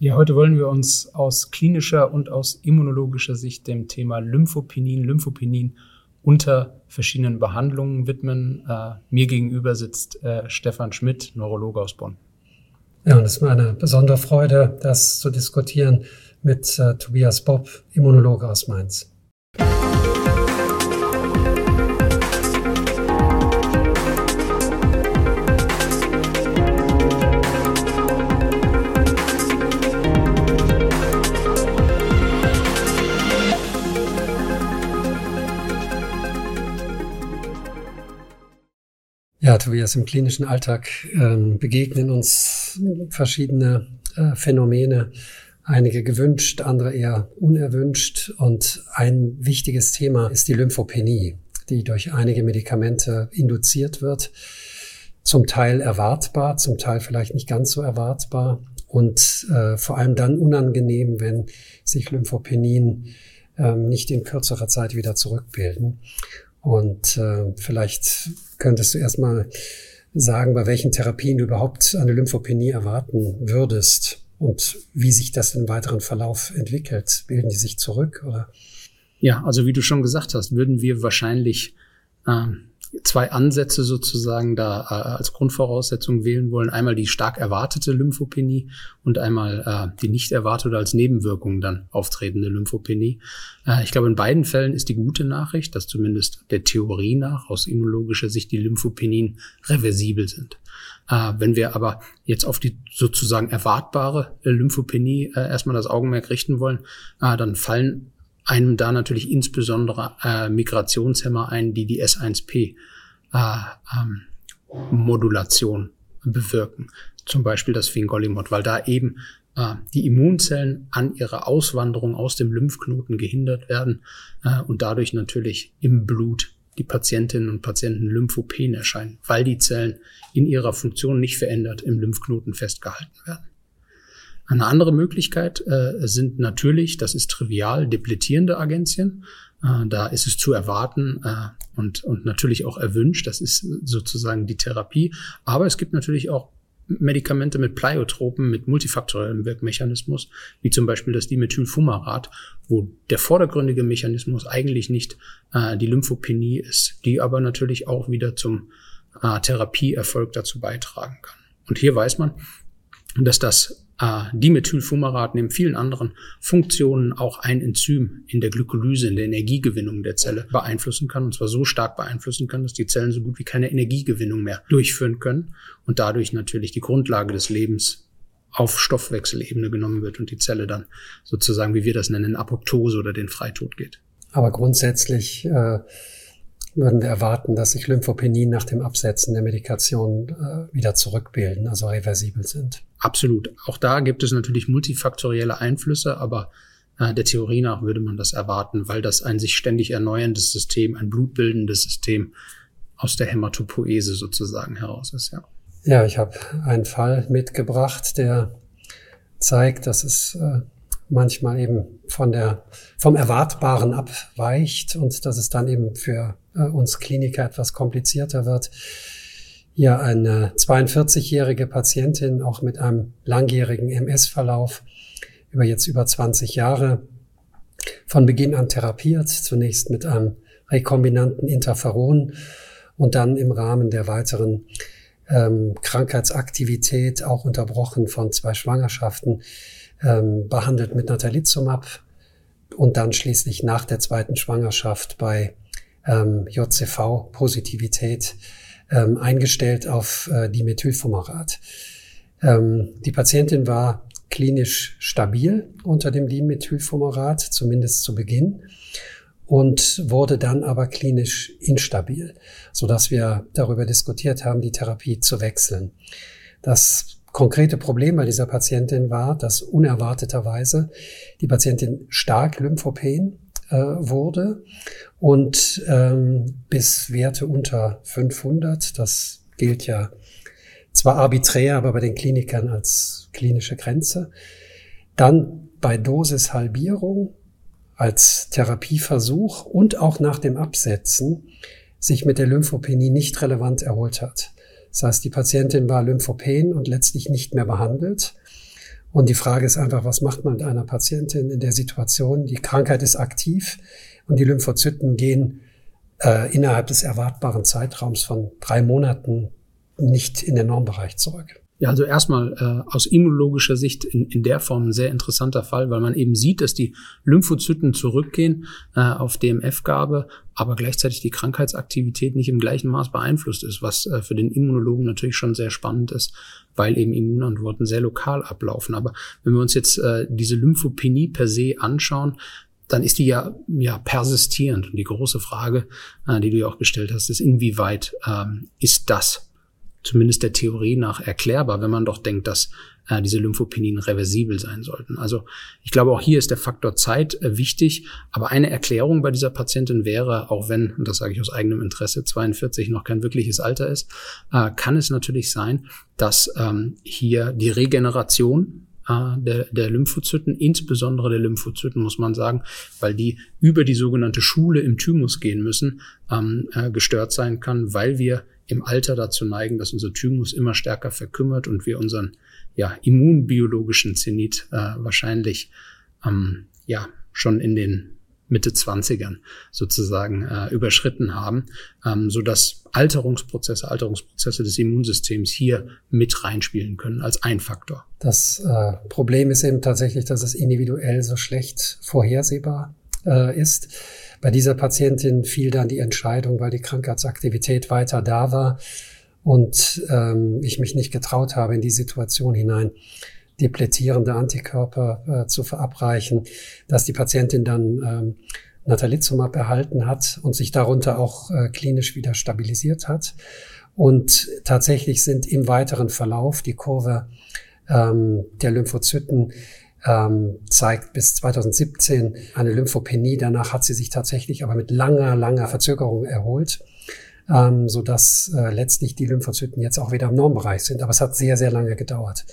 Ja, heute wollen wir uns aus klinischer und aus immunologischer Sicht dem Thema Lymphopenie, Lymphopenie unter verschiedenen Behandlungen widmen. Äh, mir gegenüber sitzt äh, Stefan Schmidt, Neurologe aus Bonn. Ja, und es ist mir eine besondere Freude, das zu diskutieren mit äh, Tobias Bob, Immunologe aus Mainz. Ja, Tobias, im klinischen Alltag ähm, begegnen uns verschiedene äh, Phänomene, einige gewünscht, andere eher unerwünscht. Und ein wichtiges Thema ist die Lymphopenie, die durch einige Medikamente induziert wird. Zum Teil erwartbar, zum Teil vielleicht nicht ganz so erwartbar und äh, vor allem dann unangenehm, wenn sich Lymphopenien ähm, nicht in kürzerer Zeit wieder zurückbilden. Und äh, vielleicht könntest du erstmal sagen, bei welchen Therapien du überhaupt eine Lymphopenie erwarten würdest und wie sich das im weiteren Verlauf entwickelt. Bilden die sich zurück oder? Ja, also wie du schon gesagt hast, würden wir wahrscheinlich ähm, zwei Ansätze sozusagen da äh, als Grundvoraussetzung wählen wollen. Einmal die stark erwartete Lymphopenie und einmal äh, die nicht erwartete als Nebenwirkung dann auftretende Lymphopenie. Äh, ich glaube, in beiden Fällen ist die gute Nachricht, dass zumindest der Theorie nach aus immunologischer Sicht die Lymphopenien reversibel sind. Äh, wenn wir aber jetzt auf die sozusagen erwartbare Lymphopenie äh, erstmal das Augenmerk richten wollen, äh, dann fallen einem da natürlich insbesondere äh, Migrationshemmer ein, die die S1P äh, ähm, Modulation bewirken. Zum Beispiel das Fingolimod, weil da eben äh, die Immunzellen an ihrer Auswanderung aus dem Lymphknoten gehindert werden äh, und dadurch natürlich im Blut die Patientinnen und Patienten Lymphopen erscheinen, weil die Zellen in ihrer Funktion nicht verändert im Lymphknoten festgehalten werden. Eine andere Möglichkeit äh, sind natürlich, das ist trivial, depletierende Agenzien. Äh, da ist es zu erwarten äh, und, und natürlich auch erwünscht. Das ist sozusagen die Therapie. Aber es gibt natürlich auch Medikamente mit Pleiotropen, mit multifaktoriellem Wirkmechanismus, wie zum Beispiel das Dimethylfumarat, wo der vordergründige Mechanismus eigentlich nicht äh, die Lymphopenie ist, die aber natürlich auch wieder zum äh, Therapieerfolg dazu beitragen kann. Und hier weiß man, dass das äh, Dimethylfumarat neben vielen anderen Funktionen auch ein Enzym in der Glykolyse, in der Energiegewinnung der Zelle beeinflussen kann. Und zwar so stark beeinflussen kann, dass die Zellen so gut wie keine Energiegewinnung mehr durchführen können und dadurch natürlich die Grundlage des Lebens auf Stoffwechselebene genommen wird und die Zelle dann sozusagen, wie wir das nennen, Apoptose oder den Freitod geht. Aber grundsätzlich äh würden wir erwarten, dass sich Lymphopenien nach dem Absetzen der Medikation äh, wieder zurückbilden, also reversibel sind. Absolut. Auch da gibt es natürlich multifaktorielle Einflüsse, aber äh, der Theorie nach würde man das erwarten, weil das ein sich ständig erneuerndes System, ein blutbildendes System aus der Hämatopoese sozusagen heraus ist, ja. Ja, ich habe einen Fall mitgebracht, der zeigt, dass es äh, manchmal eben von der, vom Erwartbaren abweicht und dass es dann eben für uns Kliniker etwas komplizierter wird. Ja, eine 42-jährige Patientin, auch mit einem langjährigen MS-Verlauf, über jetzt über 20 Jahre, von Beginn an therapiert, zunächst mit einem rekombinanten Interferon und dann im Rahmen der weiteren ähm, Krankheitsaktivität, auch unterbrochen von zwei Schwangerschaften, ähm, behandelt mit Natalizumab und dann schließlich nach der zweiten Schwangerschaft bei ähm, JCV-Positivität ähm, eingestellt auf äh, Dimethylfumarat. Ähm, die Patientin war klinisch stabil unter dem Dimethylfumarat, zumindest zu Beginn, und wurde dann aber klinisch instabil, so dass wir darüber diskutiert haben, die Therapie zu wechseln. Das konkrete Problem bei dieser Patientin war, dass unerwarteterweise die Patientin stark lymphopen äh, wurde und ähm, bis Werte unter 500, das gilt ja zwar arbiträr, aber bei den Klinikern als klinische Grenze. Dann bei Dosishalbierung als Therapieversuch und auch nach dem Absetzen sich mit der Lymphopenie nicht relevant erholt hat. Das heißt, die Patientin war lymphopen und letztlich nicht mehr behandelt. Und die Frage ist einfach, was macht man mit einer Patientin in der Situation? Die Krankheit ist aktiv und die Lymphozyten gehen äh, innerhalb des erwartbaren Zeitraums von drei Monaten nicht in den Normbereich zurück. Ja, also erstmal äh, aus immunologischer Sicht in, in der Form ein sehr interessanter Fall, weil man eben sieht, dass die Lymphozyten zurückgehen äh, auf DMF-Gabe, aber gleichzeitig die Krankheitsaktivität nicht im gleichen Maß beeinflusst ist, was äh, für den Immunologen natürlich schon sehr spannend ist, weil eben Immunantworten sehr lokal ablaufen. Aber wenn wir uns jetzt äh, diese Lymphopenie per se anschauen, dann ist die ja, ja persistierend. Und die große Frage, äh, die du ja auch gestellt hast, ist, inwieweit ähm, ist das zumindest der Theorie nach erklärbar, wenn man doch denkt, dass äh, diese Lymphopenien reversibel sein sollten. Also ich glaube, auch hier ist der Faktor Zeit äh, wichtig. Aber eine Erklärung bei dieser Patientin wäre, auch wenn, und das sage ich aus eigenem Interesse, 42 noch kein wirkliches Alter ist, äh, kann es natürlich sein, dass ähm, hier die Regeneration äh, der, der Lymphozyten, insbesondere der Lymphozyten, muss man sagen, weil die über die sogenannte Schule im Thymus gehen müssen, ähm, äh, gestört sein kann, weil wir im Alter dazu neigen, dass unser Thymus immer stärker verkümmert und wir unseren ja, immunbiologischen Zenit äh, wahrscheinlich ähm, ja schon in den Mitte 20ern sozusagen äh, überschritten haben, ähm, so dass Alterungsprozesse, Alterungsprozesse des Immunsystems hier mit reinspielen können als ein Faktor. Das äh, Problem ist eben tatsächlich, dass es individuell so schlecht vorhersehbar äh, ist. Bei dieser Patientin fiel dann die Entscheidung, weil die Krankheitsaktivität weiter da war und ähm, ich mich nicht getraut habe, in die Situation hinein depletierende Antikörper äh, zu verabreichen, dass die Patientin dann ähm, Natalizumab erhalten hat und sich darunter auch äh, klinisch wieder stabilisiert hat. Und tatsächlich sind im weiteren Verlauf die Kurve ähm, der Lymphozyten ähm, zeigt bis 2017 eine Lymphopenie. Danach hat sie sich tatsächlich aber mit langer, langer Verzögerung erholt, ähm, so dass äh, letztlich die Lymphozyten jetzt auch wieder im Normbereich sind. Aber es hat sehr, sehr lange gedauert.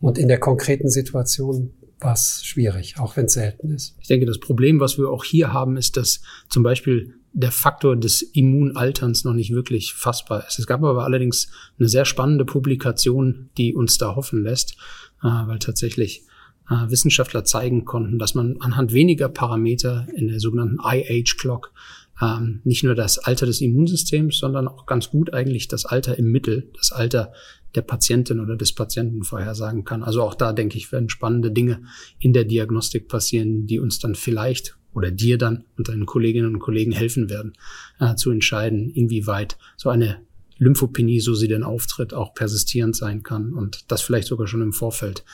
Und in der konkreten Situation war es schwierig, auch wenn es selten ist. Ich denke, das Problem, was wir auch hier haben, ist, dass zum Beispiel der Faktor des Immunalterns noch nicht wirklich fassbar ist. Es gab aber allerdings eine sehr spannende Publikation, die uns da hoffen lässt, äh, weil tatsächlich äh, Wissenschaftler zeigen konnten, dass man anhand weniger Parameter in der sogenannten IH-Clock ähm, nicht nur das Alter des Immunsystems, sondern auch ganz gut eigentlich das Alter im Mittel, das Alter der Patientin oder des Patienten vorhersagen kann. Also auch da denke ich, werden spannende Dinge in der Diagnostik passieren, die uns dann vielleicht oder dir dann und deinen Kolleginnen und Kollegen helfen werden, äh, zu entscheiden, inwieweit so eine Lymphopenie, so sie denn auftritt, auch persistierend sein kann und das vielleicht sogar schon im Vorfeld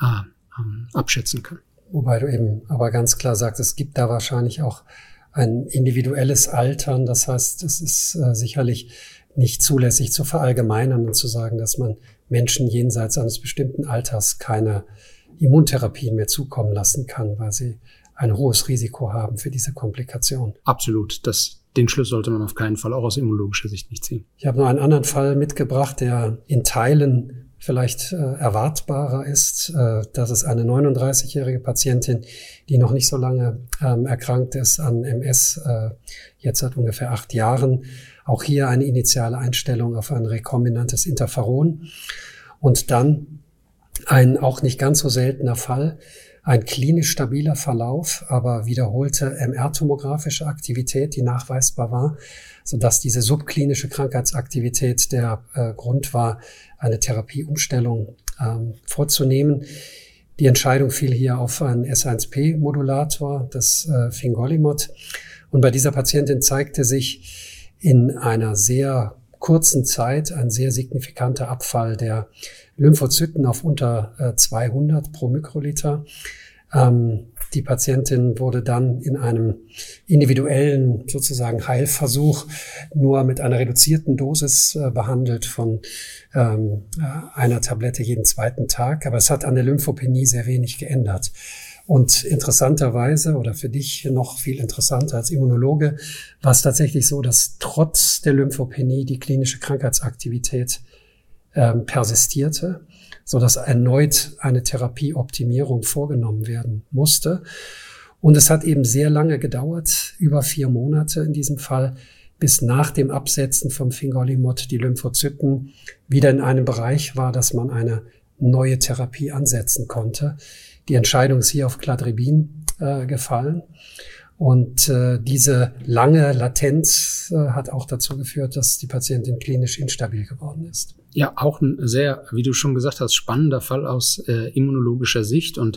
äh, ähm, abschätzen kann. Wobei du eben aber ganz klar sagst, es gibt da wahrscheinlich auch ein individuelles Altern. Das heißt, es ist äh, sicherlich nicht zulässig zu verallgemeinern und zu sagen, dass man Menschen jenseits eines bestimmten Alters keine Immuntherapien mehr zukommen lassen kann, weil sie ein hohes Risiko haben für diese Komplikation. Absolut. Das, den Schluss sollte man auf keinen Fall auch aus immunologischer Sicht nicht ziehen. Ich habe noch einen anderen Fall mitgebracht, der in Teilen vielleicht äh, erwartbarer ist. Äh, dass es eine 39-jährige Patientin, die noch nicht so lange ähm, erkrankt ist an MS, äh, jetzt seit ungefähr acht Jahren. Auch hier eine initiale Einstellung auf ein rekombinantes Interferon. Und dann ein auch nicht ganz so seltener Fall, ein klinisch stabiler Verlauf, aber wiederholte MR-tomografische Aktivität, die nachweisbar war, sodass diese subklinische Krankheitsaktivität der äh, Grund war, eine Therapieumstellung ähm, vorzunehmen. Die Entscheidung fiel hier auf einen S1P-Modulator, das äh, Fingolimod. Und bei dieser Patientin zeigte sich in einer sehr kurzen Zeit ein sehr signifikanter Abfall der Lymphozyten auf unter äh, 200 pro Mikroliter. Ähm, die Patientin wurde dann in einem individuellen sozusagen Heilversuch nur mit einer reduzierten Dosis äh, behandelt von ähm, äh, einer Tablette jeden zweiten Tag. Aber es hat an der Lymphopenie sehr wenig geändert. Und interessanterweise oder für dich noch viel interessanter als Immunologe war es tatsächlich so, dass trotz der Lymphopenie die klinische Krankheitsaktivität ähm, persistierte so dass erneut eine Therapieoptimierung vorgenommen werden musste. Und es hat eben sehr lange gedauert, über vier Monate in diesem Fall, bis nach dem Absetzen vom Fingolimod die Lymphozyten wieder in einem Bereich war, dass man eine neue Therapie ansetzen konnte. Die Entscheidung ist hier auf Cladribin äh, gefallen. Und äh, diese lange Latenz äh, hat auch dazu geführt, dass die Patientin klinisch instabil geworden ist. Ja, auch ein sehr, wie du schon gesagt hast, spannender Fall aus äh, immunologischer Sicht. Und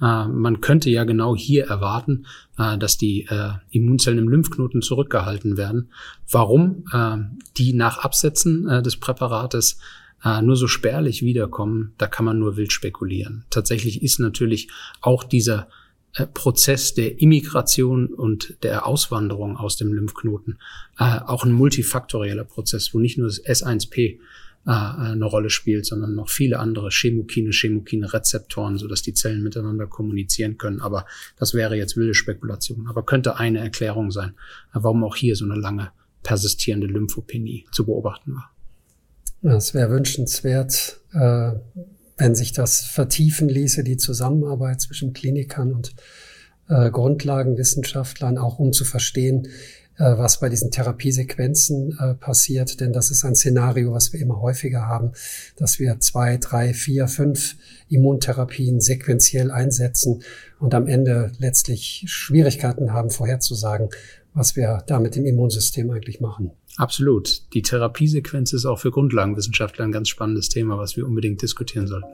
äh, man könnte ja genau hier erwarten, äh, dass die äh, Immunzellen im Lymphknoten zurückgehalten werden. Warum äh, die nach Absetzen äh, des Präparates nur so spärlich wiederkommen, da kann man nur wild spekulieren. Tatsächlich ist natürlich auch dieser äh, Prozess der Immigration und der Auswanderung aus dem Lymphknoten äh, auch ein multifaktorieller Prozess, wo nicht nur das S1P äh, eine Rolle spielt, sondern noch viele andere Chemokine, Chemokine-Rezeptoren, sodass die Zellen miteinander kommunizieren können. Aber das wäre jetzt wilde Spekulation. Aber könnte eine Erklärung sein, warum auch hier so eine lange persistierende Lymphopenie zu beobachten war. Es wäre wünschenswert, äh, wenn sich das vertiefen ließe, die Zusammenarbeit zwischen Klinikern und äh, Grundlagenwissenschaftlern, auch um zu verstehen, äh, was bei diesen Therapiesequenzen äh, passiert. Denn das ist ein Szenario, was wir immer häufiger haben, dass wir zwei, drei, vier, fünf Immuntherapien sequenziell einsetzen und am Ende letztlich Schwierigkeiten haben, vorherzusagen, was wir da mit dem Immunsystem eigentlich machen. Absolut. Die Therapiesequenz ist auch für Grundlagenwissenschaftler ein ganz spannendes Thema, was wir unbedingt diskutieren sollten.